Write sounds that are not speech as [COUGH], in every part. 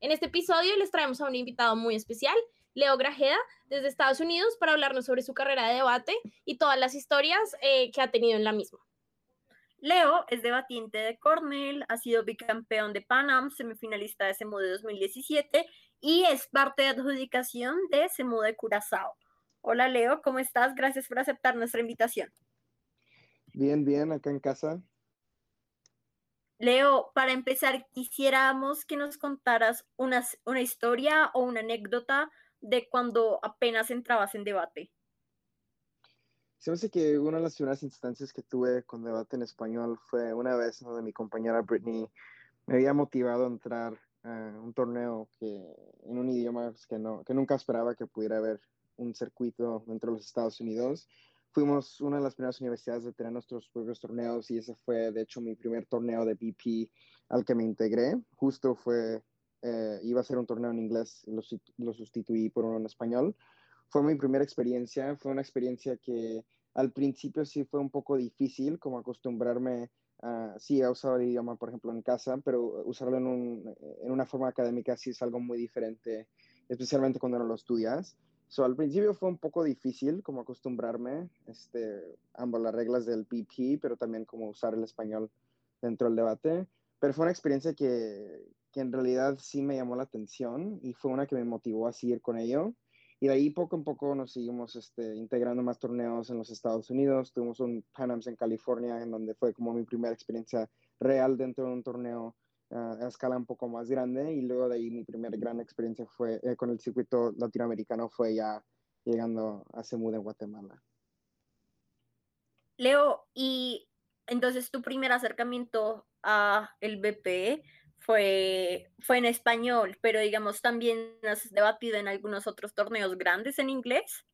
En este episodio les traemos a un invitado muy especial, Leo Grajeda, desde Estados Unidos, para hablarnos sobre su carrera de debate y todas las historias eh, que ha tenido en la misma. Leo es debatiente de Cornell, ha sido bicampeón de Pan semifinalista de CEMU de 2017 y es parte de adjudicación de CEMU de Curazao. Hola Leo, ¿cómo estás? Gracias por aceptar nuestra invitación. Bien, bien, acá en casa. Leo, para empezar, quisiéramos que nos contaras una, una historia o una anécdota de cuando apenas entrabas en debate. Se me hace que una de las primeras instancias que tuve con debate en español fue una vez donde mi compañera Brittany me había motivado a entrar a un torneo que, en un idioma pues, que, no, que nunca esperaba que pudiera haber un circuito dentro de los Estados Unidos fuimos una de las primeras universidades de tener nuestros propios torneos y ese fue de hecho mi primer torneo de BP al que me integré. Justo fue, eh, iba a ser un torneo en inglés, lo, lo sustituí por uno en español. Fue mi primera experiencia, fue una experiencia que al principio sí fue un poco difícil, como acostumbrarme a, sí, a usar el idioma, por ejemplo, en casa, pero usarlo en, un, en una forma académica sí es algo muy diferente, especialmente cuando no lo estudias. So, al principio fue un poco difícil como acostumbrarme, este, ambas las reglas del PP, pero también como usar el español dentro del debate. Pero fue una experiencia que, que en realidad sí me llamó la atención y fue una que me motivó a seguir con ello. Y de ahí poco a poco nos seguimos este, integrando más torneos en los Estados Unidos. Tuvimos un Panams en California, en donde fue como mi primera experiencia real dentro de un torneo a escala un poco más grande y luego de ahí mi primera gran experiencia fue eh, con el circuito latinoamericano fue ya llegando a CEMU de Guatemala. Leo, y entonces tu primer acercamiento a el BP fue, fue en español, pero digamos también has debatido en algunos otros torneos grandes en inglés.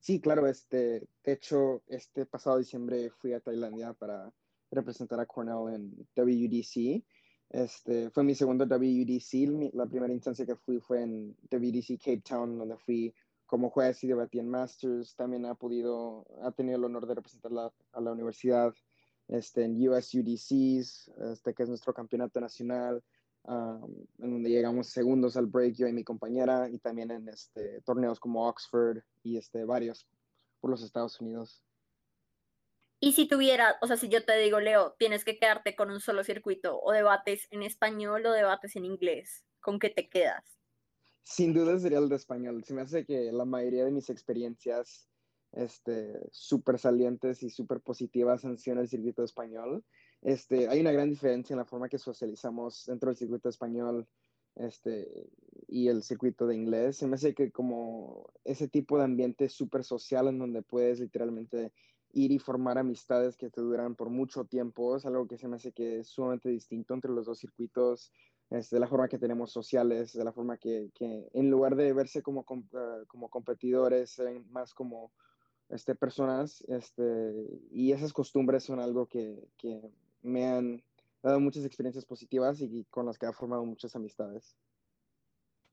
Sí, claro, este, de hecho, este pasado diciembre fui a Tailandia para representar a Cornell en WDC. Este, fue mi segundo WDC. La primera instancia que fui fue en WDC Cape Town, donde fui como juez y debatí en Masters. También ha podido, ha tenido el honor de representar a la universidad este, en US UDCs, este, que es nuestro campeonato nacional, um, en donde llegamos segundos al break yo y mi compañera, y también en este, torneos como Oxford y este, varios por los Estados Unidos. Y si tuviera, o sea, si yo te digo, Leo, tienes que quedarte con un solo circuito, o debates en español o debates en inglés, ¿con qué te quedas? Sin duda sería el de español. Se me hace que la mayoría de mis experiencias este, súper salientes y súper positivas han sido en el circuito español. Este, hay una gran diferencia en la forma que socializamos dentro del circuito español este, y el circuito de inglés. Se me hace que como ese tipo de ambiente súper social en donde puedes literalmente ir y formar amistades que te duran por mucho tiempo. Es algo que se me hace que es sumamente distinto entre los dos circuitos, es de la forma que tenemos sociales, de la forma que, que en lugar de verse como, ah, como competidores, más como este, personas. Este, y esas costumbres son algo que, que me han dado muchas experiencias positivas y con las que he formado muchas amistades.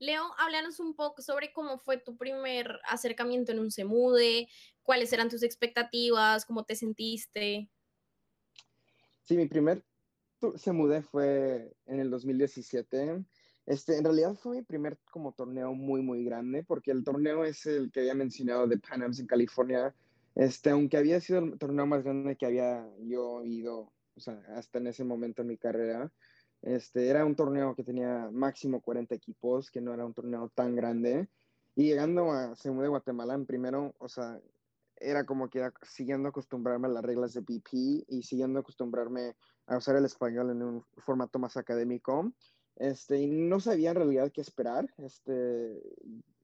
Leo, háblanos un poco sobre cómo fue tu primer acercamiento en un SEMUDE, cuáles eran tus expectativas, cómo te sentiste. Sí, mi primer SEMUDE fue en el 2017. Este, en realidad fue mi primer como torneo muy, muy grande, porque el torneo es el que había mencionado de Pan Am's en California. Este, aunque había sido el torneo más grande que había yo ido, o sea, hasta en ese momento en mi carrera, este, era un torneo que tenía máximo 40 equipos, que no era un torneo tan grande. Y llegando a CEMU de Guatemala, en primero, o sea, era como que siguiendo acostumbrarme a las reglas de BP y siguiendo acostumbrarme a usar el español en un formato más académico. Este, y no sabía en realidad qué esperar. Este,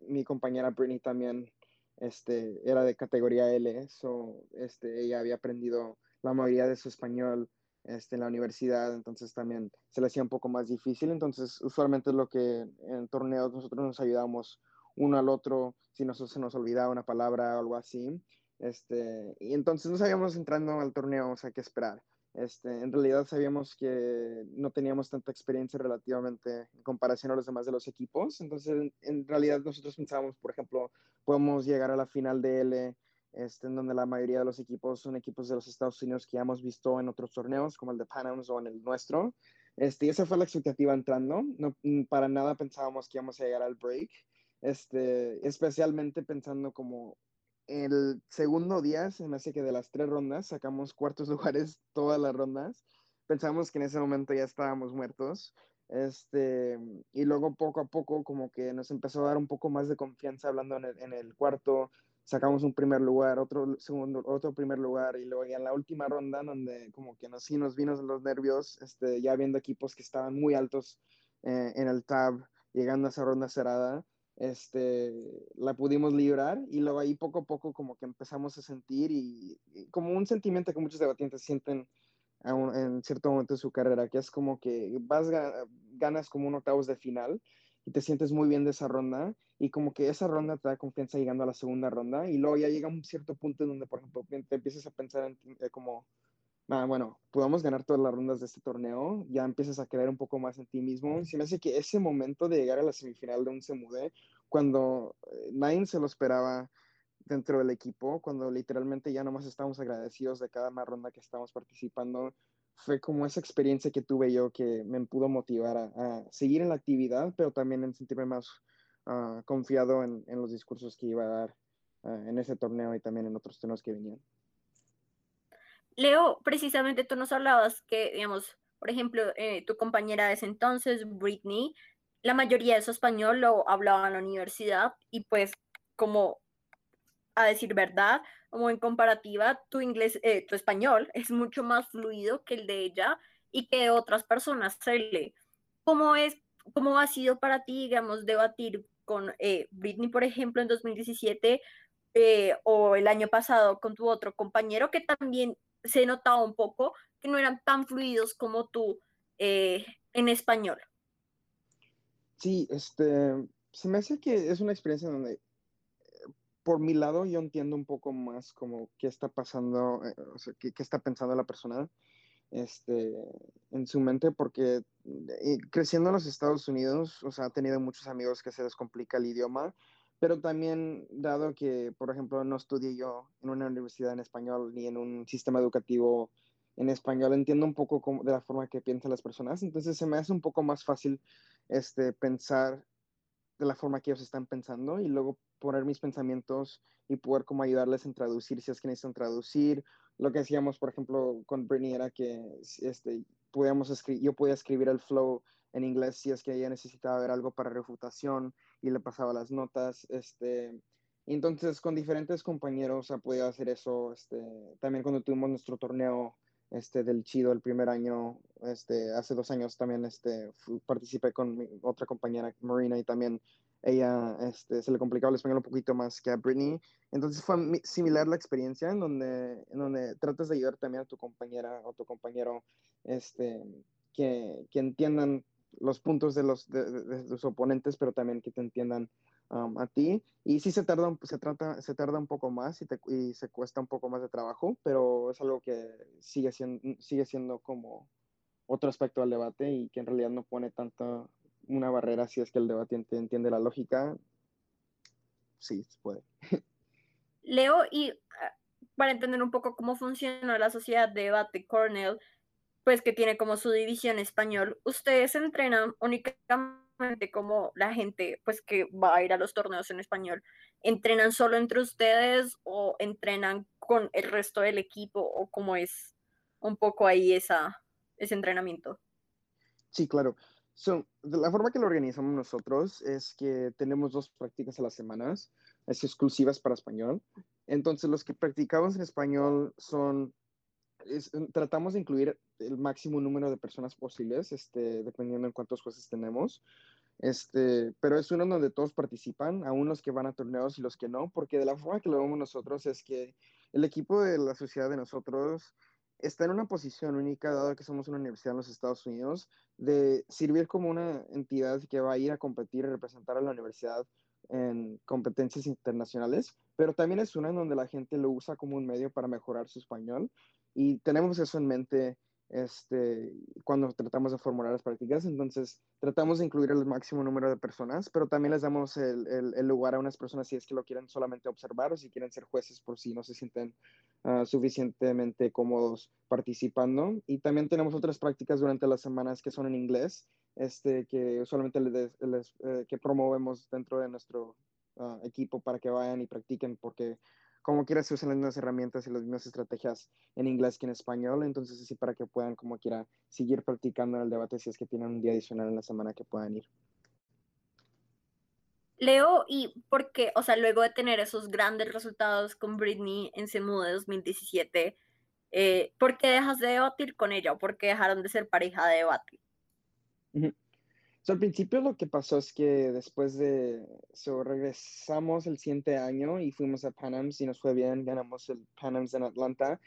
mi compañera Britney también este, era de categoría L, so, este, ella había aprendido la mayoría de su español este, en la universidad, entonces también se le hacía un poco más difícil. Entonces, usualmente es lo que en torneos nosotros nos ayudamos uno al otro, si nos, se nos olvidaba una palabra o algo así. Este, y entonces no sabíamos entrando al torneo, o sea, qué esperar. Este, en realidad sabíamos que no teníamos tanta experiencia relativamente en comparación a los demás de los equipos. Entonces, en, realidad nosotros pensábamos, por ejemplo, podemos llegar a la final de L, este, en donde la mayoría de los equipos son equipos de los Estados Unidos que ya hemos visto en otros torneos, como el de Panams o en el nuestro. Este, y esa fue la expectativa entrando. No, para nada pensábamos que íbamos a llegar al break. Este, especialmente pensando como el segundo día, se me hace que de las tres rondas sacamos cuartos [LAUGHS] lugares todas las rondas. Pensamos que en ese momento ya estábamos muertos. Este, y luego poco a poco como que nos empezó a dar un poco más de confianza hablando en el cuarto, sacamos un primer lugar, otro segundo, otro primer lugar y luego ya en la última ronda donde como que nos, sí nos vino los nervios, este, ya viendo equipos que estaban muy altos eh, en el tab, llegando a esa ronda cerrada, este, la pudimos librar y luego ahí poco a poco como que empezamos a sentir y, como un sentimiento que muchos debatientes sienten en cierto momento de su carrera, que es como que vas, ganas como un octavos de final y te sientes muy bien de esa ronda y como que esa ronda te da confianza llegando a la segunda ronda y luego ya llega un cierto punto en donde, por ejemplo, te empiezas a pensar en eh, como ah, bueno, podamos ganar todas las rondas de este torneo, ya empiezas a creer un poco más en ti mismo. Se me hace que ese momento de llegar a la semifinal de un CMUD, cuando eh, nadie se lo esperaba dentro del equipo, cuando literalmente ya nomás estábamos agradecidos de cada más ronda que estábamos participando, fue como esa experiencia que tuve yo que me pudo motivar a, seguir en la actividad, pero también en sentirme más uh, confiado en, los discursos que iba a dar uh, en ese torneo y también en otros torneos que venían. Leo, precisamente tú nos hablabas que, digamos, por ejemplo, eh, tu compañera de ese entonces, Britney, la mayoría de su español lo hablaba en la universidad y pues como a decir verdad, como en comparativa, tu inglés, eh, tu español es mucho más fluido que el de ella y que otras personas se. ¿Cómo es, cómo ha sido para ti, digamos, debatir con eh, Britney, por ejemplo, en 2017 o el año pasado con tu otro compañero que también se notaba un poco que no eran tan fluidos como tú eh, en español. Sí, este, se me hace que es una experiencia donde, eh, por mi lado, yo entiendo un poco más como qué está pasando, eh, o sea, qué, qué, está pensando la persona este, en su mente, porque creciendo en los Estados Unidos, o sea, ha tenido muchos amigos que se les complica el idioma pero también dado que, por ejemplo, no estudié yo en una universidad en español ni en un sistema educativo en español, entiendo un poco de la forma que piensan las personas, entonces se me hace un poco más fácil este, pensar de la forma que ellos están pensando y luego poner mis pensamientos y poder como ayudarles en traducir si es que necesitan traducir. Lo que hacíamos, por ejemplo, con Brittany era que este, podíamos yo podía escribir el flow en inglés si es que ella necesitaba ver algo para refutación y le pasaba las notas. Este, entonces, con diferentes compañeros ha podido hacer eso. Este, también cuando tuvimos nuestro torneo este, del Chido el primer año, este, hace dos años también este, participé con mi otra compañera, Marina, y también ella este, se le complicaba el español un poquito más que a Britney. Entonces fue similar la experiencia en donde, en donde tratas de ayudar también a tu compañera o tu compañero este, que, que entiendan los puntos de los, de, los oponentes, pero también que te entiendan um, a ti. Y sí se tarda, se, trata, se tarda un poco más y, te, y, se cuesta un poco más de trabajo, pero es algo que sigue siendo, sigue siendo como otro aspecto del debate y que en realidad no pone tanto una barrera si es que el debate entiende la lógica. Sí, se puede. Leo, y ah, para entender un poco cómo funciona la sociedad de debate Cornell, pues que tiene como su división español, ustedes entrenan únicamente como la gente pues que va a ir a los torneos en español, entrenan solo entre ustedes o entrenan con el resto del equipo o cómo es un poco ahí esa, ese entrenamiento. Sí, claro. So, la forma que lo organizamos nosotros es que tenemos dos prácticas a las semanas, es exclusivas para español. Entonces, los que practicamos en español son tratamos de incluir el máximo número de personas posibles, este, dependiendo en cuántos jueces tenemos. Este, pero es uno donde todos participan, aún los que van a torneos y los que no, porque de la forma que lo vemos nosotros es que el equipo de la sociedad de nosotros está en una posición única, dado que somos una universidad en los Estados Unidos, de servir como una entidad que va a ir a competir y representar a la universidad en competencias internacionales, pero también es una en donde la gente lo usa como un medio para mejorar su español y tenemos eso en mente este, cuando tratamos de formular las prácticas. Entonces, tratamos de incluir el máximo número de personas, pero también les damos el, lugar a unas personas si es que lo quieren solamente observar o si quieren ser jueces por si no se sienten uh, suficientemente cómodos participando. Y también tenemos otras prácticas durante las semanas que son en inglés, este, que usualmente les, eh, que promovemos dentro de nuestro uh, equipo para que vayan y practiquen, porque como quiera se usan las mismas herramientas y las mismas estrategias en inglés que en español, entonces así para que puedan como quiera seguir practicando en el debate si es que tienen un día adicional en la semana que puedan ir. Leo, ¿y por qué? O sea, luego de tener esos grandes resultados con Britney en CEMU de 2017, eh, ¿por qué dejas de debatir con ella o por qué dejaron de ser pareja de debate? Al principio lo que pasó es que después de eso regresamos el siguiente año y fuimos a Panams y nos fue bien, ganamos el Panams en Atlanta.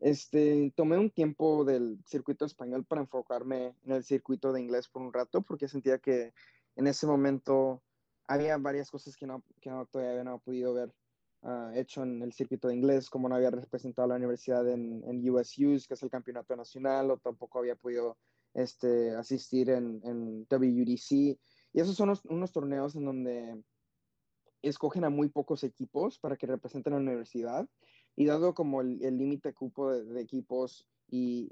Este, tomé un tiempo del circuito español para enfocarme en el circuito de inglés por un rato porque sentía que en ese momento había varias cosas que, no, que no, todavía no había podido ver uh, hecho en el circuito de inglés, como no había representado a la universidad en, en USUs, que es el campeonato nacional, o tampoco había podido este, asistir en, en WUDC. Y esos son unos, torneos en donde escogen a muy pocos equipos para que representen a la universidad. Y dado como el límite cupo de, equipos y,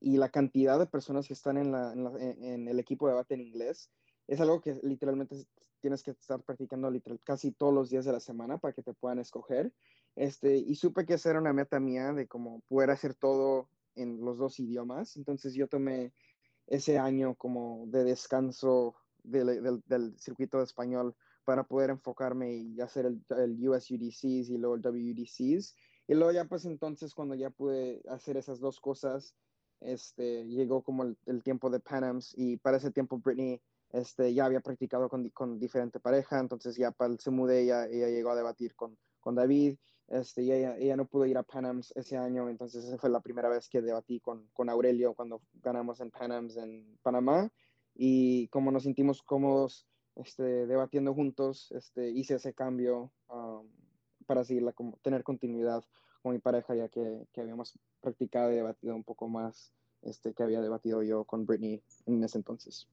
y, la cantidad de personas que están en, la, en, el equipo de debate en inglés, es algo que literalmente tienes que estar practicando casi todos los días de la semana para que te puedan escoger. Este, y supe que esa era una meta mía de como poder hacer todo en los dos idiomas. Entonces yo tomé ese año como de descanso del, del, circuito español para poder enfocarme y hacer el, el US UDCs y luego el WUDCs. Y luego ya pues entonces cuando ya pude hacer esas dos cosas, este, llegó como el, el tiempo de Panams y para ese tiempo Britney este, ya había practicado con, con diferente pareja, entonces ya para el CMUD ella, ella llegó a debatir con, con David este, y ella, no pudo ir a Panams ese año, entonces esa fue la primera vez que debatí con, con Aurelio cuando ganamos en Panams en Panamá. Y como nos sentimos cómodos este, debatiendo juntos, este, hice ese cambio um, para seguir como, tener continuidad con mi pareja, ya que, que, habíamos practicado y debatido un poco más este, que había debatido yo con Britney en ese entonces.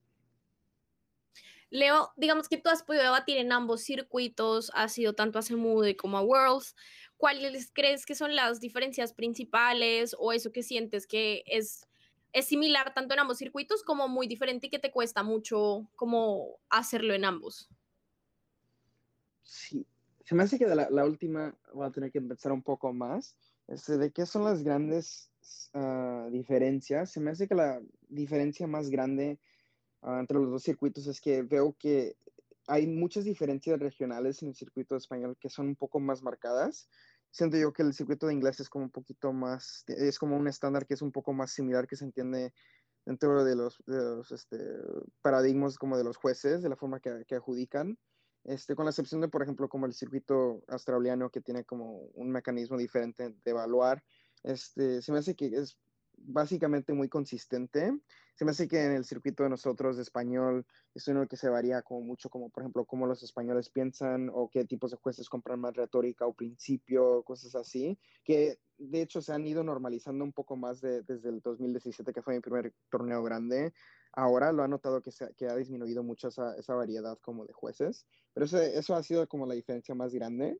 Leo, digamos que tú has podido debatir en ambos circuitos, has sido tanto a CEMUDE como a Worlds. ¿Cuáles crees que son las diferencias principales o eso que sientes que es, es similar tanto en ambos circuitos como muy diferente y que te cuesta mucho como hacerlo en ambos? Sí, se me hace que de la, última voy a tener que empezar un poco más. Este, ¿De qué son las grandes uh, diferencias? Se me hace que la diferencia más grande uh, entre los dos circuitos es que veo que hay muchas diferencias regionales en el circuito español que son un poco más marcadas. Siento yo que el circuito de inglés es como un poquito más, es como un estándar que es un poco más similar que se entiende dentro de los, de este, paradigmas como de los jueces, de la forma que, que adjudican. Este, con la excepción de, por ejemplo, como el circuito australiano que tiene como un mecanismo diferente de evaluar, este, se me hace que es básicamente muy consistente. Se me hace que en el circuito de nosotros de español es uno que se varía como mucho, como por ejemplo cómo los españoles piensan o qué tipos de jueces compran más retórica o principio, cosas así, que de hecho se han ido normalizando un poco más desde el 2017, que fue mi primer torneo grande. Ahora lo ha notado que, se, que ha disminuido mucho esa, esa, variedad como de jueces, pero eso, eso ha sido como la diferencia más grande.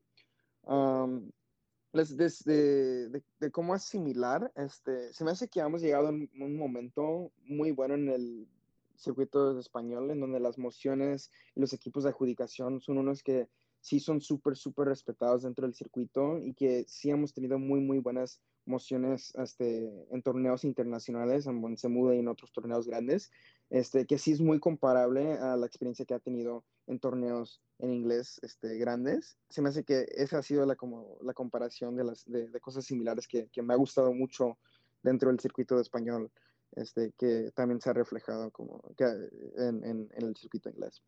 Desde de, cómo asimilar, este, se me hace que hemos llegado en un momento muy bueno en el circuito español, en donde las mociones y los equipos de adjudicación son unos que sí son súper, súper respetados dentro del circuito y que sí hemos tenido muy, muy buenas mociones este, en torneos internacionales, en Semuda y en otros torneos grandes, este, que sí es muy comparable a la experiencia que ha tenido en torneos en inglés este, grandes. Se me hace que esa ha sido la, como, la comparación de, las, de, cosas similares que, que, me ha gustado mucho dentro del circuito de español, este, que también se ha reflejado como que en, en, en el circuito inglés.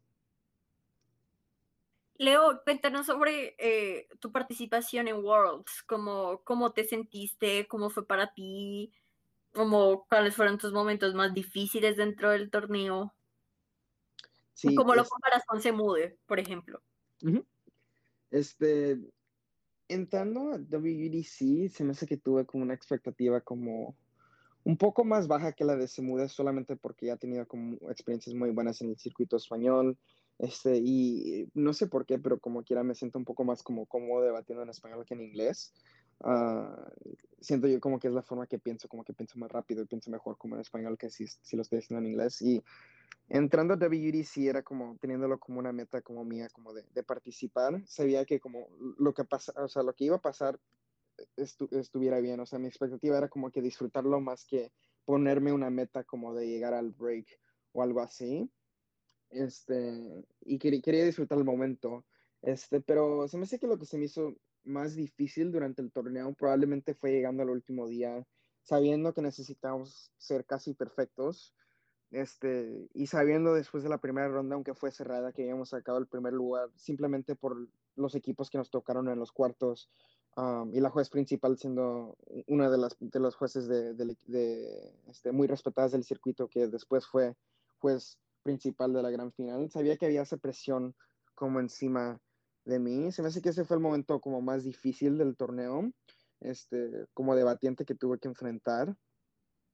Leo, cuéntanos sobre eh, tu participación en Worlds, cómo, cómo te sentiste, cómo fue para ti, cómo, cuáles fueron tus momentos más difíciles dentro del torneo. Sí, ¿Cómo lo comparas con Semude, por ejemplo? Este, entrando a WDC, se me hace que tuve como una expectativa como un poco más baja que la de Semude, solamente porque ya he tenido como experiencias muy buenas en el circuito español. Este, y no sé por qué, pero como quiera me siento un poco más como cómodo debatiendo en español que en inglés. Uh, siento yo como que es la forma que pienso, como que pienso más rápido y pienso mejor como en español que si, si lo estoy haciendo en inglés. Y entrando a WDC era como teniéndolo como una meta como mía, como de, de participar. Sabía que como lo que pasa, o sea, lo que iba a pasar estuviera bien. O sea, mi expectativa era como que disfrutarlo más que ponerme una meta como de llegar al break o algo así. Este, y quería, quería disfrutar el momento. Este, pero se me hace que lo que se me hizo más difícil durante el torneo probablemente fue llegando al último día, sabiendo que necesitábamos ser casi perfectos. Este, y sabiendo después de la primera ronda, aunque fue cerrada, que habíamos sacado el primer lugar, simplemente por los equipos que nos tocaron en los cuartos, um, y la juez principal siendo una de las de los jueces de, de, este, muy respetadas del circuito, que después fue juez principal de la gran final, sabía que había esa presión como encima de mí. Se me hace que ese fue el momento como más difícil del torneo, este, como debatiente que tuve que enfrentar.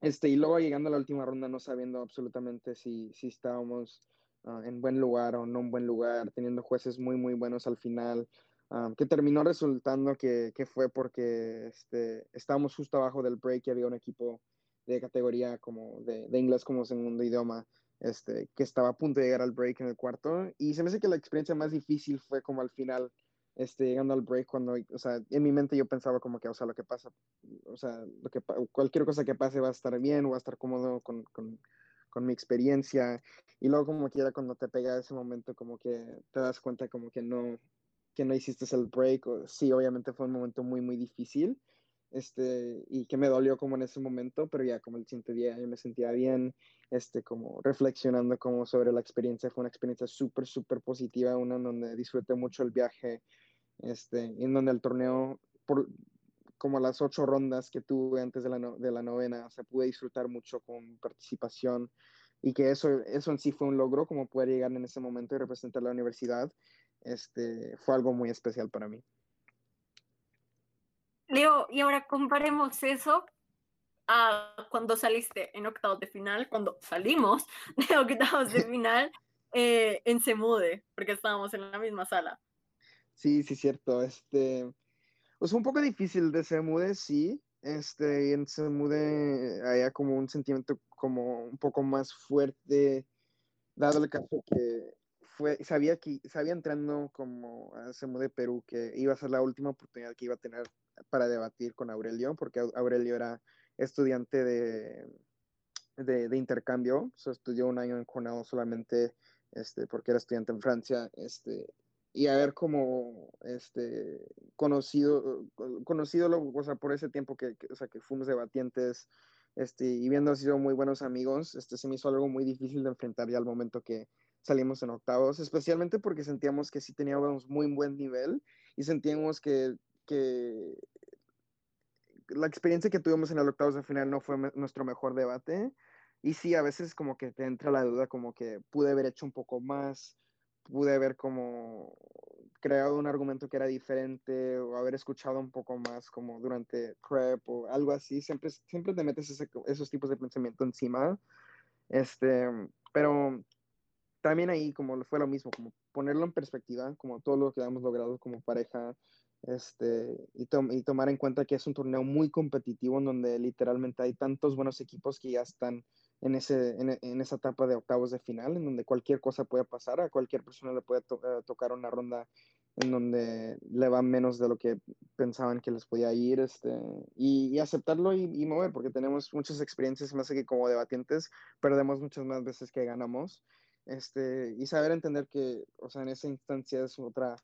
Este, y luego llegando a la última ronda no sabiendo absolutamente si, si estábamos ah, en buen lugar o no en buen lugar, teniendo jueces muy, muy buenos al final, ah, que terminó resultando que, que, fue porque este, estábamos justo abajo del break y había un equipo de categoría como de, de inglés como segundo idioma este, que estaba a punto de llegar al break en el cuarto. Y se me hace que la experiencia más difícil fue como al final, este, llegando al break, cuando, o sea, en mi mente yo pensaba como que, o sea, lo que pasa, o sea, lo que, cualquier cosa que pase va a estar bien, va a estar cómodo con, con, mi experiencia. Y luego como que era cuando te pega ese momento, como que te das cuenta como que no, que no hiciste el break. O, sí, obviamente fue un momento muy, muy difícil este, y que me dolió como en ese momento, pero ya como el siguiente día yo me sentía bien, este, como reflexionando como sobre la experiencia, fue una experiencia súper, súper positiva, una en donde disfruté mucho el viaje, este, en donde el torneo, por como las ocho rondas que tuve antes de la, de la novena, o sea, pude disfrutar mucho con participación y que eso, eso en sí fue un logro, como poder llegar en ese momento y representar la universidad, este, fue algo muy especial para mí. Leo, y ahora comparemos eso a cuando saliste en octavos de final, cuando salimos [LAUGHS] de octavos de final eh, en Semude, porque estábamos en la misma sala. Sí, sí, cierto. Este, pues un poco difícil de Semude, sí. Este, en Semude había como un sentimiento como un poco más fuerte, dado el caso que fue, sabía que, sabía entrando como a Semude Perú que iba a ser la última oportunidad que iba a tener para debatir con Aurelio, porque Aurelio era estudiante de, de, intercambio, estudió un año en Cornell solamente este, porque era estudiante en Francia, este, y haber como este, conocido, conocido o sea, por ese tiempo que, o sea, que fuimos debatientes este, y viendo sido muy buenos amigos, este, se me hizo algo muy difícil de enfrentar ya al momento que salimos en octavos, especialmente porque sentíamos que sí teníamos muy buen nivel y sentíamos que que la experiencia que tuvimos en el octavos de final no fue nuestro mejor debate. Y sí, a veces como que te entra la duda, como que pude haber hecho un poco más, pude haber como creado un argumento que era diferente o haber escuchado un poco más como durante prep o algo así. Siempre, siempre te metes esos tipos de pensamiento encima. Este, pero también ahí como fue lo mismo, como ponerlo en perspectiva, como todo lo que hemos logrado como pareja, este, y, y, tomar en cuenta que es un torneo muy competitivo en donde literalmente hay tantos buenos equipos que ya están en, ese, en, esa etapa de octavos de final, en donde cualquier cosa puede pasar, a cualquier persona le puede eh, tocar una ronda en donde le va menos de lo que pensaban que les podía ir, este, y, aceptarlo y, mover, porque tenemos muchas experiencias, más que como debatientes, perdemos muchas más veces que ganamos, este, y saber entender que, o sea, en esa instancia es otra,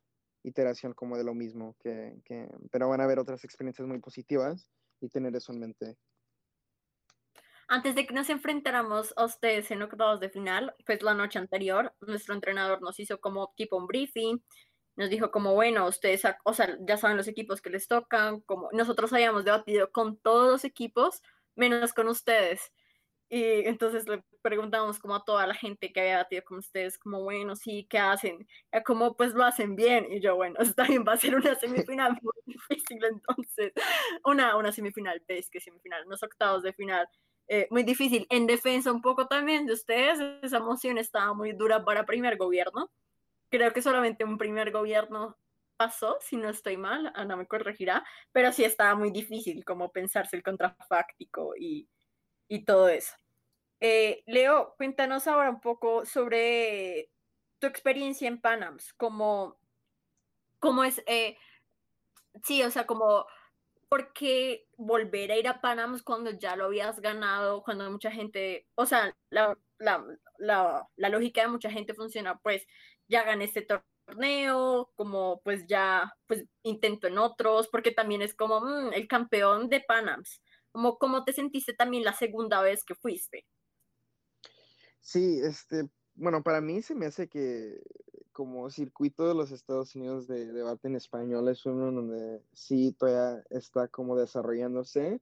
iteración como de lo mismo, que, que, pero van a haber otras experiencias muy positivas y tener eso en mente. Antes de que nos enfrentáramos a ustedes en octavos de final, pues la noche anterior, nuestro entrenador nos hizo como tipo un briefing nos dijo como, bueno, ustedes, o sea, ya saben los equipos que les tocan, como nosotros habíamos debatido con todos los equipos, menos con ustedes. Y entonces le preguntamos como a toda la gente que había batido con ustedes, como, bueno, sí, ¿qué hacen? Como, pues lo hacen bien. Y yo, bueno, [LAUGHS] está bien, va a ser una semifinal muy [LAUGHS] difícil entonces. Una, una semifinal, ves que semifinal, unos octavos de final. Eh, muy difícil. En defensa un poco también de ustedes, esa moción estaba muy dura para primer gobierno. Creo que solamente un primer gobierno pasó, si no estoy mal, Ana me corregirá, pero sí estaba muy difícil como pensarse el contrafáctico y, y todo eso. Eh, Leo, cuéntanos ahora un poco sobre tu experiencia en Panams, cómo es, eh, sí, o sea, como, ¿por qué volver a ir a Panams cuando ya lo habías ganado, cuando mucha gente, o sea, la lógica de mucha gente funciona, pues ya gané este torneo, como pues ya, pues intento en otros, porque también es como mm, el campeón de Panams, como cómo te sentiste también la segunda vez que fuiste. Sí, este, bueno, para mí se me hace que como circuito de los Estados Unidos de debate en español es uno donde sí todavía está como desarrollándose,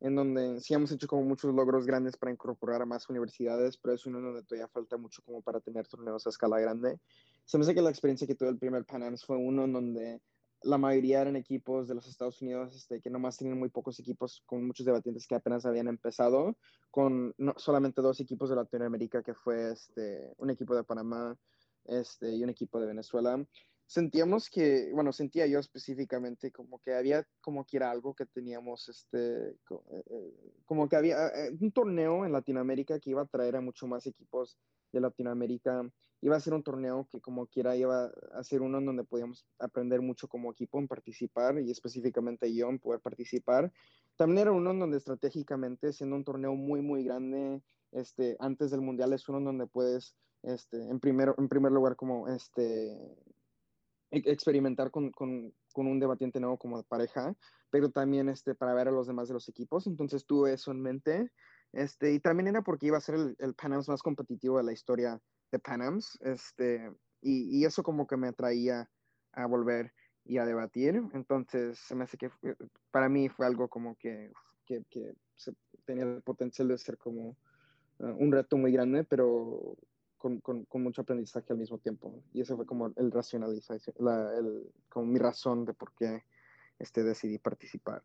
en donde sí hemos hecho como muchos logros grandes para incorporar a más universidades, pero es uno donde todavía falta mucho como para tener torneos a escala grande. Se me hace que la experiencia que tuve el primer Pan fue uno en donde la mayoría eran equipos de los Estados Unidos este, que nomás tenían muy pocos equipos con muchos debatientes que apenas habían empezado, con no, solamente dos equipos de Latinoamérica, que fue este, un equipo de Panamá este, y un equipo de Venezuela. Sentíamos que, bueno, sentía yo específicamente como que había como que era algo que teníamos, este, eh, eh, como que había eh, un torneo en Latinoamérica que iba a traer a mucho más equipos de Latinoamérica. Iba a ser un torneo que como quiera iba a ser uno en donde podíamos aprender mucho como equipo en participar y específicamente yo en poder participar. También era uno en donde estratégicamente, siendo un torneo muy, muy grande, este, antes del Mundial es uno en donde puedes, este, en, primero, en primer lugar, como este, e-, experimentar con, con, con, un debatiente nuevo como pareja, pero también este, para ver a los demás de los equipos. Entonces tuve eso en mente. Este, y también era porque iba a ser el, el Panams más competitivo de la historia de Panams. Este, y, y, eso como que me atraía a volver y a debatir. Entonces se me hace que para mí fue algo como que, que, que tenía el potencial de ser como uh, un reto muy grande, pero con, con, con, mucho aprendizaje al mismo tiempo. Y eso fue como el racionalización, la, el, como mi razón de por qué este, decidí participar.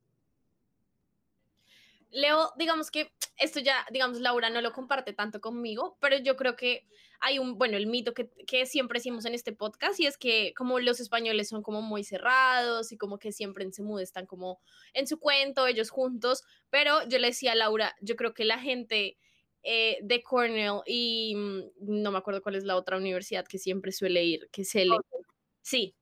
Leo, digamos que esto ya, digamos, Laura no lo comparte tanto conmigo, pero yo creo que hay un, bueno, el mito que, que, siempre decimos en este podcast y es que como los españoles son como muy cerrados y como que siempre en Semude están como en su cuento, ellos juntos, pero yo le decía a Laura, yo creo que la gente eh, de Cornell y mm, no me acuerdo cuál es la otra universidad que siempre suele ir, que se le... Sí,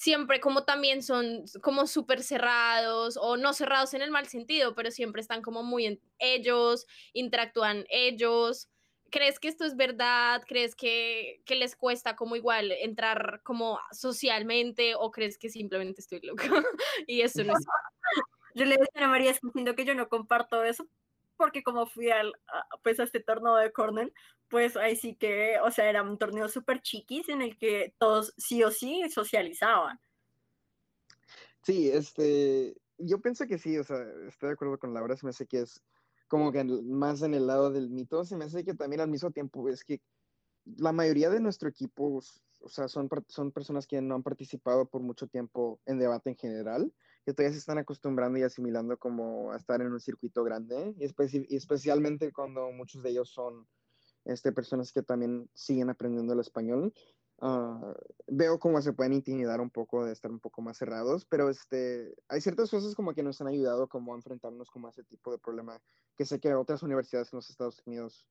siempre como también son como súper cerrados o no cerrados en el mal sentido, pero siempre están como muy en ellos, interactúan ellos. ¿Crees que esto es verdad? ¿Crees que, que les cuesta como igual entrar como socialmente o crees que simplemente estoy loca? [LAUGHS] y eso no es... [LAUGHS] Yo le decía a María, diciendo que yo no comparto eso, porque como fui al, pues a este torneo de Cornell, pues ahí sí que, o sea, era un torneo súper chiquis en el que todos sí o sí socializaban. Sí, este, yo pienso que sí, o sea, estoy de acuerdo con Laura, se me hace que es como que más en el lado del mito, se me hace que también al mismo tiempo es que la mayoría de nuestro equipo, o sea, son, son personas que no han participado por mucho tiempo en debate en general, que todavía se están acostumbrando y asimilando como a estar en un circuito grande, y, y especialmente cuando muchos de ellos son este, personas que también siguen aprendiendo el español. Uh, veo cómo se pueden intimidar un poco de estar un poco más cerrados, pero este, hay ciertas cosas como que nos han ayudado como a enfrentarnos como a ese tipo de problema, que sé que otras universidades en los Estados Unidos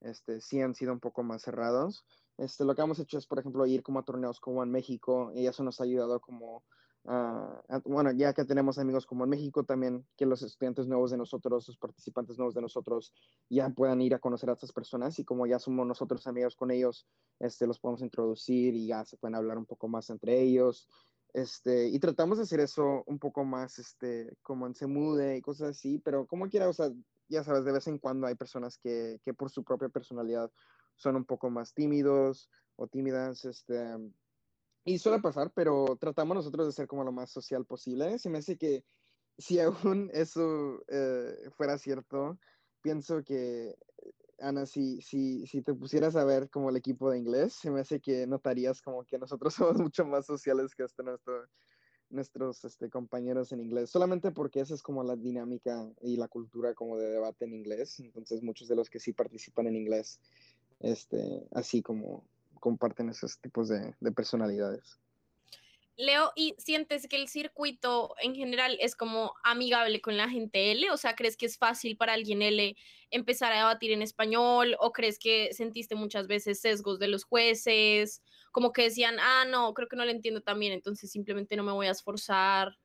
este, sí han sido un poco más cerrados. Este, lo que hemos hecho es, por ejemplo, ir como a torneos como en México y eso nos ha ayudado como Uh, bueno, ya que tenemos amigos como en México también, que los estudiantes nuevos de nosotros, los participantes nuevos de nosotros, ya puedan ir a conocer a estas personas y como ya somos nosotros amigos con ellos, este, los podemos introducir y ya se pueden hablar un poco más entre ellos. Este, y tratamos de hacer eso un poco más, este, como en Semude y cosas así, pero como quiera, o sea, ya sabes, de vez en cuando hay personas que, que por su propia personalidad son un poco más tímidos o tímidas, este, y suele pasar, pero tratamos nosotros de ser como lo más social posible. Se me hace que si aún eso eh, fuera cierto, pienso que, Ana, si, si, si te pusieras a ver como el equipo de inglés, se me hace que notarías como que nosotros [LAUGHS] somos mucho más sociales que hasta nuestro, nuestros este, compañeros en inglés, solamente porque esa es como la dinámica y la cultura como de debate en inglés. Entonces muchos de los que sí participan en inglés, este, así como comparten esos tipos de, personalidades. Leo, ¿y sientes que el circuito en general es como amigable con la gente L? O sea, ¿crees que es fácil para alguien L empezar a debatir en español? ¿O crees que sentiste muchas veces sesgos de los jueces? Como que decían, ah, no, creo que no le entiendo también, entonces simplemente no me voy a esforzar.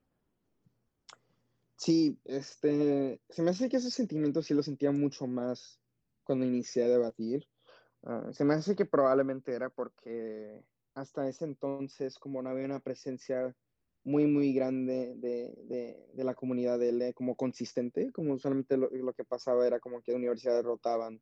Sí, este, se me hace que ese sentimiento sí lo sentía mucho más cuando inicié a debatir. Ah, se me hace que probablemente era porque hasta ese entonces como no había una presencia muy, muy grande de, de, de la comunidad de L como consistente, como solamente lo, lo, que pasaba era como que universidades rotaban,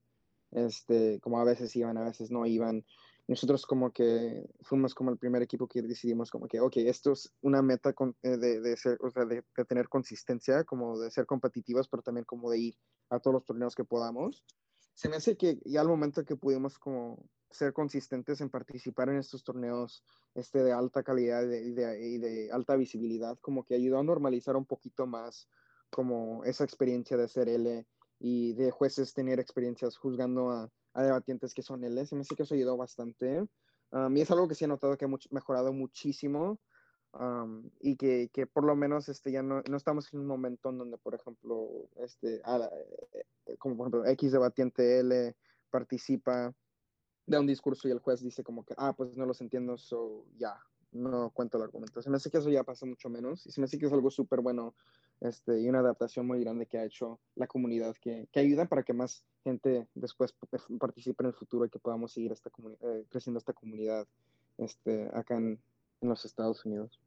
este, como a veces iban, a veces no iban. Nosotros como que fuimos como el primer equipo que decidimos como que, ok, esto es una meta con, eh, de, de, ser, o sea, de tener consistencia, como de ser competitivos, pero también como de ir a todos los torneos que podamos se me hace que ya al momento que pudimos como ser consistentes en participar en estos torneos este, de alta calidad y de, de, alta visibilidad, como que ayudó a normalizar un poquito más como esa experiencia de ser L y de jueces tener experiencias juzgando a, a debatientes que son L. Se me hace que eso ayudó bastante. a mí es algo que sí he notado que ha mejorado muchísimo y que, que, por lo menos este, ya no, no, estamos en un momento en donde, por ejemplo, este, eh, eh, como por ejemplo X debatiente L participa, da un discurso y el juez dice como que, ah, pues no los entiendo, so ya, no cuento el argumento. Se me hace que eso ya pasa mucho menos y se me hace que es algo súper bueno este, y una adaptación muy grande que ha hecho la comunidad que, que ayuda para que más gente después participe en el futuro y que podamos seguir esta eh, creciendo esta comunidad este, acá en, en los Estados Unidos.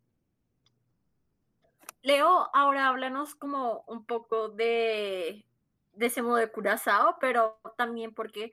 Leo, ahora háblanos como un poco de, de ese modo de Curazao, pero también porque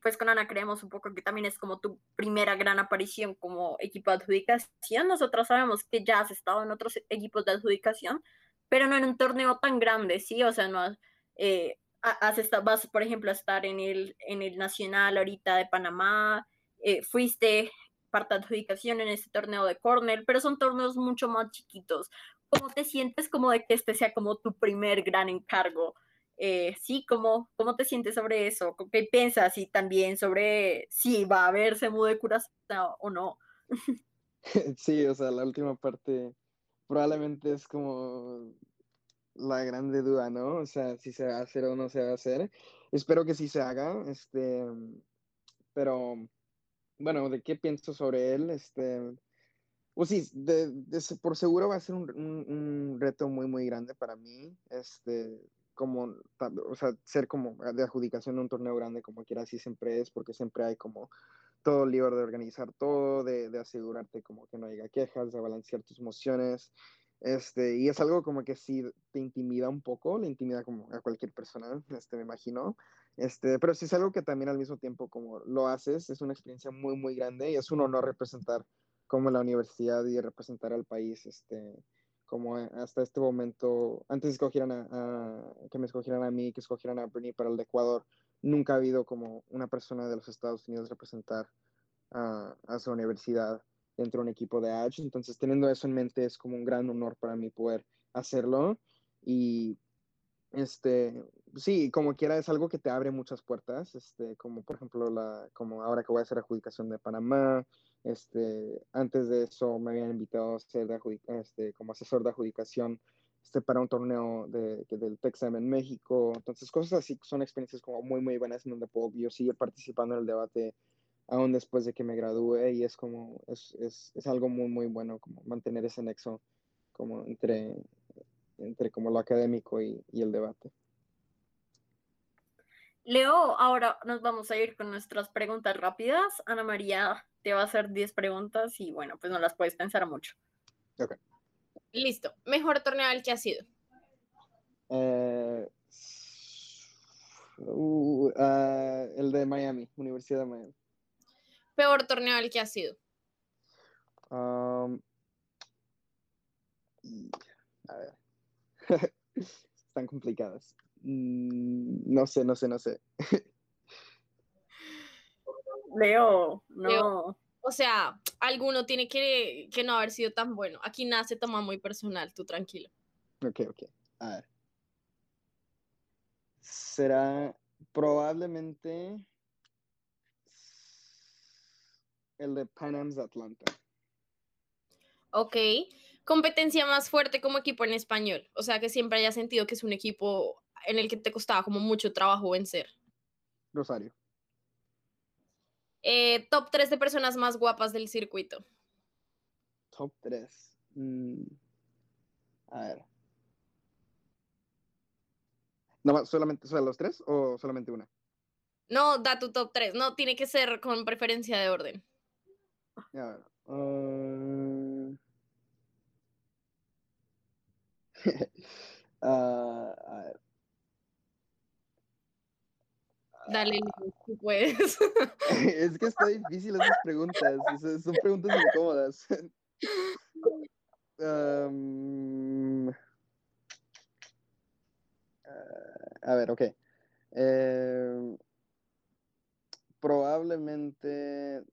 pues con Ana creemos un poco que también es como tu primera gran aparición como equipo de adjudicación. Nosotros sabemos que ya has estado en otros equipos de adjudicación, pero no en un torneo tan grande, ¿sí? O sea, no eh, has estado, vas, por ejemplo, a estar en el, en el Nacional ahorita de Panamá, eh, fuiste de adjudicación en ese torneo de Cornell, pero son torneos mucho más chiquitos. ¿Cómo te sientes como de que este sea como tu primer gran encargo? Eh, sí, ¿cómo, ¿cómo te sientes sobre eso? ¿Qué piensas? Y también sobre si va a haber Semu de Curazao o no. [LAUGHS] Sí, o sea, la última parte probablemente es como la grande duda, ¿no? O sea, si se va a hacer o no se va a hacer. Espero que sí se haga, este, pero bueno, ¿de qué pienso sobre él? Este, pues sí, de, por seguro va a ser un, un, reto muy, muy grande para mí. Este, como, o sea, ser como de adjudicación de un torneo grande como quiera, así siempre es, porque siempre hay como todo el libro de organizar todo, de, de asegurarte como que no haya quejas, de balancear tus emociones. Este, y es algo como que sí te intimida un poco, le intimida como a cualquier persona, este, me imagino. Este, pero sí es algo que también al mismo tiempo como lo haces, es una experiencia muy, muy grande y es un honor representar como la universidad y representar al país, este, como hasta este momento, antes escogieran a, que me escogieran a mí, que escogieran a Bernie para el Ecuador, nunca ha habido como una persona de los Estados Unidos representar a, a su universidad dentro de un equipo de Edge. Entonces, teniendo eso en mente, es como un gran honor para mí poder hacerlo. Y este, sí, como quiera, es algo que te abre muchas puertas, este, como por ejemplo, la, como ahora que voy a hacer adjudicación de Panamá, este, antes de eso me habían invitado a ser este, como asesor de adjudicación este, para un torneo de, del Texam en México, entonces cosas así son experiencias como muy, muy buenas en donde puedo yo sigue participando en el debate aún después de que me gradúe y es como, es, es, es algo muy, muy bueno como mantener ese nexo como entre, entre como lo académico y, y el debate. Leo, ahora nos vamos a ir con nuestras preguntas rápidas. Ana María te va a hacer 10 preguntas y bueno, pues no las puedes pensar mucho. Ok. Listo. ¿Mejor torneo al que ha sido? Eh, uh, uh, el de Miami, Universidad de Miami. ¿Peor torneo al que ha sido? Um, a ver. [LAUGHS] Están complicadas. Mm, no sé, no sé, no sé. Leo, no. O sea, alguno tiene que, que no haber sido tan bueno. Aquí nada se toma muy personal, tú tranquilo. Ok, ok. A ver. Será probablemente el de Pan Am's Atlanta. Ok. Competencia más fuerte como equipo en español. O sea, que siempre haya sentido que es un equipo en el que te costaba como mucho trabajo vencer. Rosario. Eh, top 3 de personas más guapas del circuito. Top 3. Mm. A ver. ¿No, solamente, ¿Son los tres o solamente una? No, da tu top 3. No, tiene que ser con preferencia de orden. A ver. Uh... [LAUGHS] uh, a ver. Dale, tú puedes. [LAUGHS] [LAUGHS] es que está difícil esas preguntas. Son preguntas incómodas. [LAUGHS] um, a ver, ok. Eh, probablemente.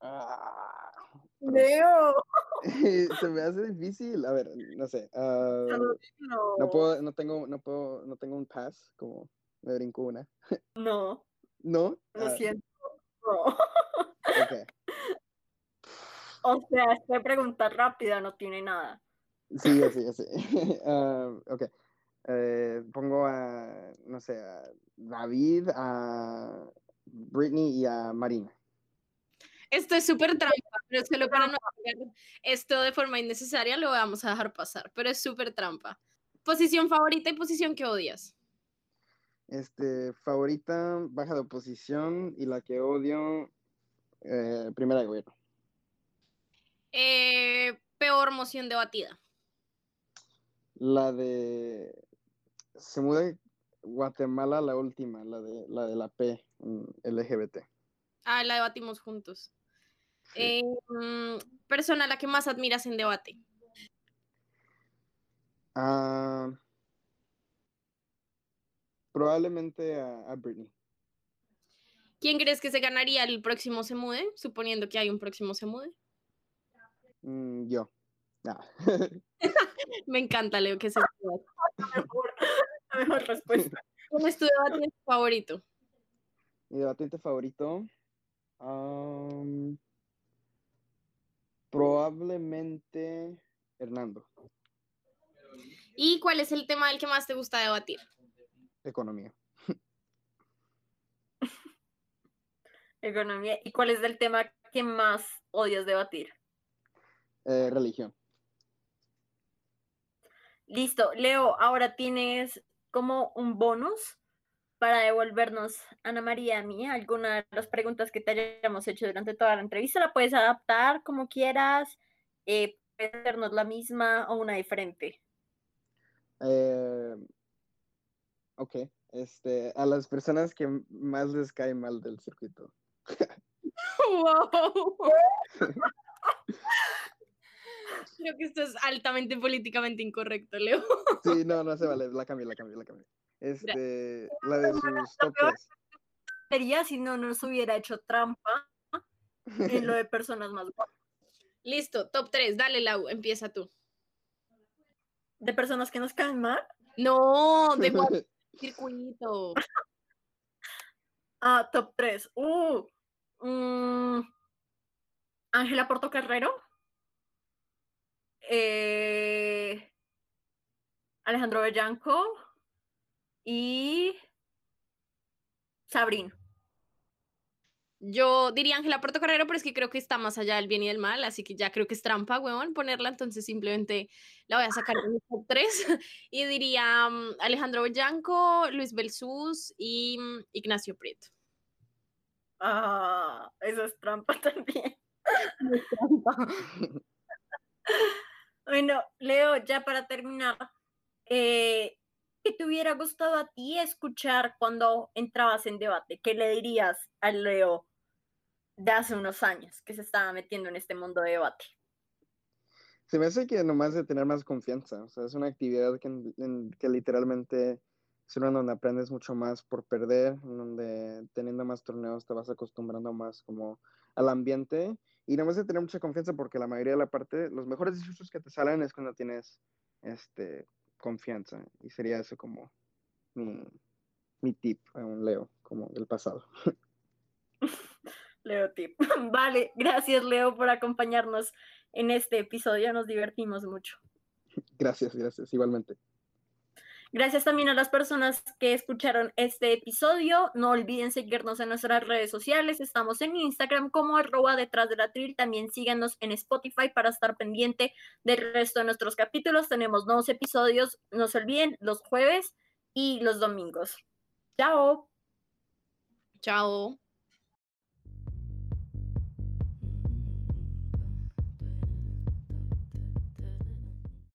Ah, Leo. [LAUGHS] se me hace difícil. A ver, no sé. Uh, no. puedo, no tengo, no puedo, no tengo un pass, como me brinco una. [LAUGHS] No. ¿No? Lo Ah, siento. No. ok. [LAUGHS] O sea, esta pregunta rápida no tiene nada. Sí, así, así. Ah, ok. Eh, pongo a, no sé, a David, a Britney y a Marina. Esto es súper trampa, pero solo para no hacer esto de forma innecesaria lo vamos a dejar pasar, pero es súper trampa. Posición favorita y posición que odias. Este, favorita, baja de oposición y la que odio, eh, primera de gobierno. Eh, peor moción debatida. La de, se muda Guatemala la última, la de la, de la P, mm, LGBT. Ah, la debatimos juntos. Eh, mm, persona a la que más admiras en debate. Ah, probablemente a, a Britney. ¿Quién crees que se ganaría el próximo Se Mude? Suponiendo que hay un próximo Se Mude. Mm, yo. Ah. [LAUGHS] Me encanta, Leo, que se [LAUGHS] mude. La mejor, la mejor respuesta. ¿Quién es tu debate favorito? Mi debatiente favorito. am, probablemente Hernando. ¿Y cuál es el tema del que más te gusta debatir? Economía. [LAUGHS] Economía. ¿Y cuál es el tema que más odias debatir? Eh, religión. Listo, Leo, ahora tienes como un bonus para devolvernos, Ana María, a mí, alguna de las preguntas que te hayamos hecho durante toda la entrevista. La puedes adaptar como quieras, eh, puedes hacernos la misma o una diferente. Eh, ok. Este, a las personas que más les cae mal del circuito. [LAUGHS] ¡Wow! [LAUGHS] Creo que esto es altamente políticamente incorrecto, Leo. Sí, no, no se vale. La cambié, la cambié, la cambié. Este, la de sus. Sería si no nos hubiera hecho trampa en lo de personas más guapas. [LAUGHS] Listo, top 3. Dale, Lau, empieza tú. De personas que nos caen mal. No, de [LAUGHS] circuito. [LAUGHS] Ah, top 3. Uh, mm, Ángela Portocarrero. Eh, Alejandro Bellanco. Y Sabrina. Yo diría Ángela Portocarrero, pero es que creo que está más allá del bien y del mal, así que ya creo que es trampa, huevón, ponerla, entonces simplemente la voy a sacar de mi top 3 [LAUGHS] y diría mm, Alejandro Bellanco, Luis Belsus y mm, Ignacio Prieto. Ah, eso es trampa [LAUGHS] también. [LAUGHS] Bueno, Leo, ya para terminar, eh, ¿qué te hubiera gustado a ti escuchar cuando entrabas en debate? ¿Qué le dirías al Leo de hace unos años que se estaba metiendo en este mundo de debate. Se me hace que nomás de tener más confianza, o sea, es una actividad que, que literalmente es una donde aprendes mucho más por perder, donde teniendo más torneos te vas acostumbrando más como al ambiente y nomás de tener mucha confianza porque la mayoría de la parte, los mejores discursos que te salen es cuando tienes este, confianza y sería eso como mi, mi tip a un Leo, como del pasado. [LAUGHS] Leo tip. [LAUGHS] Vale, gracias Leo por acompañarnos en este episodio, nos divertimos mucho. [LAUGHS] Gracias, gracias, igualmente. Gracias también a las personas que escucharon este episodio. No olviden seguirnos en nuestras redes sociales. Estamos en Instagram como arroba detrás de la tril. También síganos en Spotify para estar pendiente del resto de nuestros capítulos. Tenemos nuevos episodios, no se olviden, los jueves y los domingos. Chao. Chao.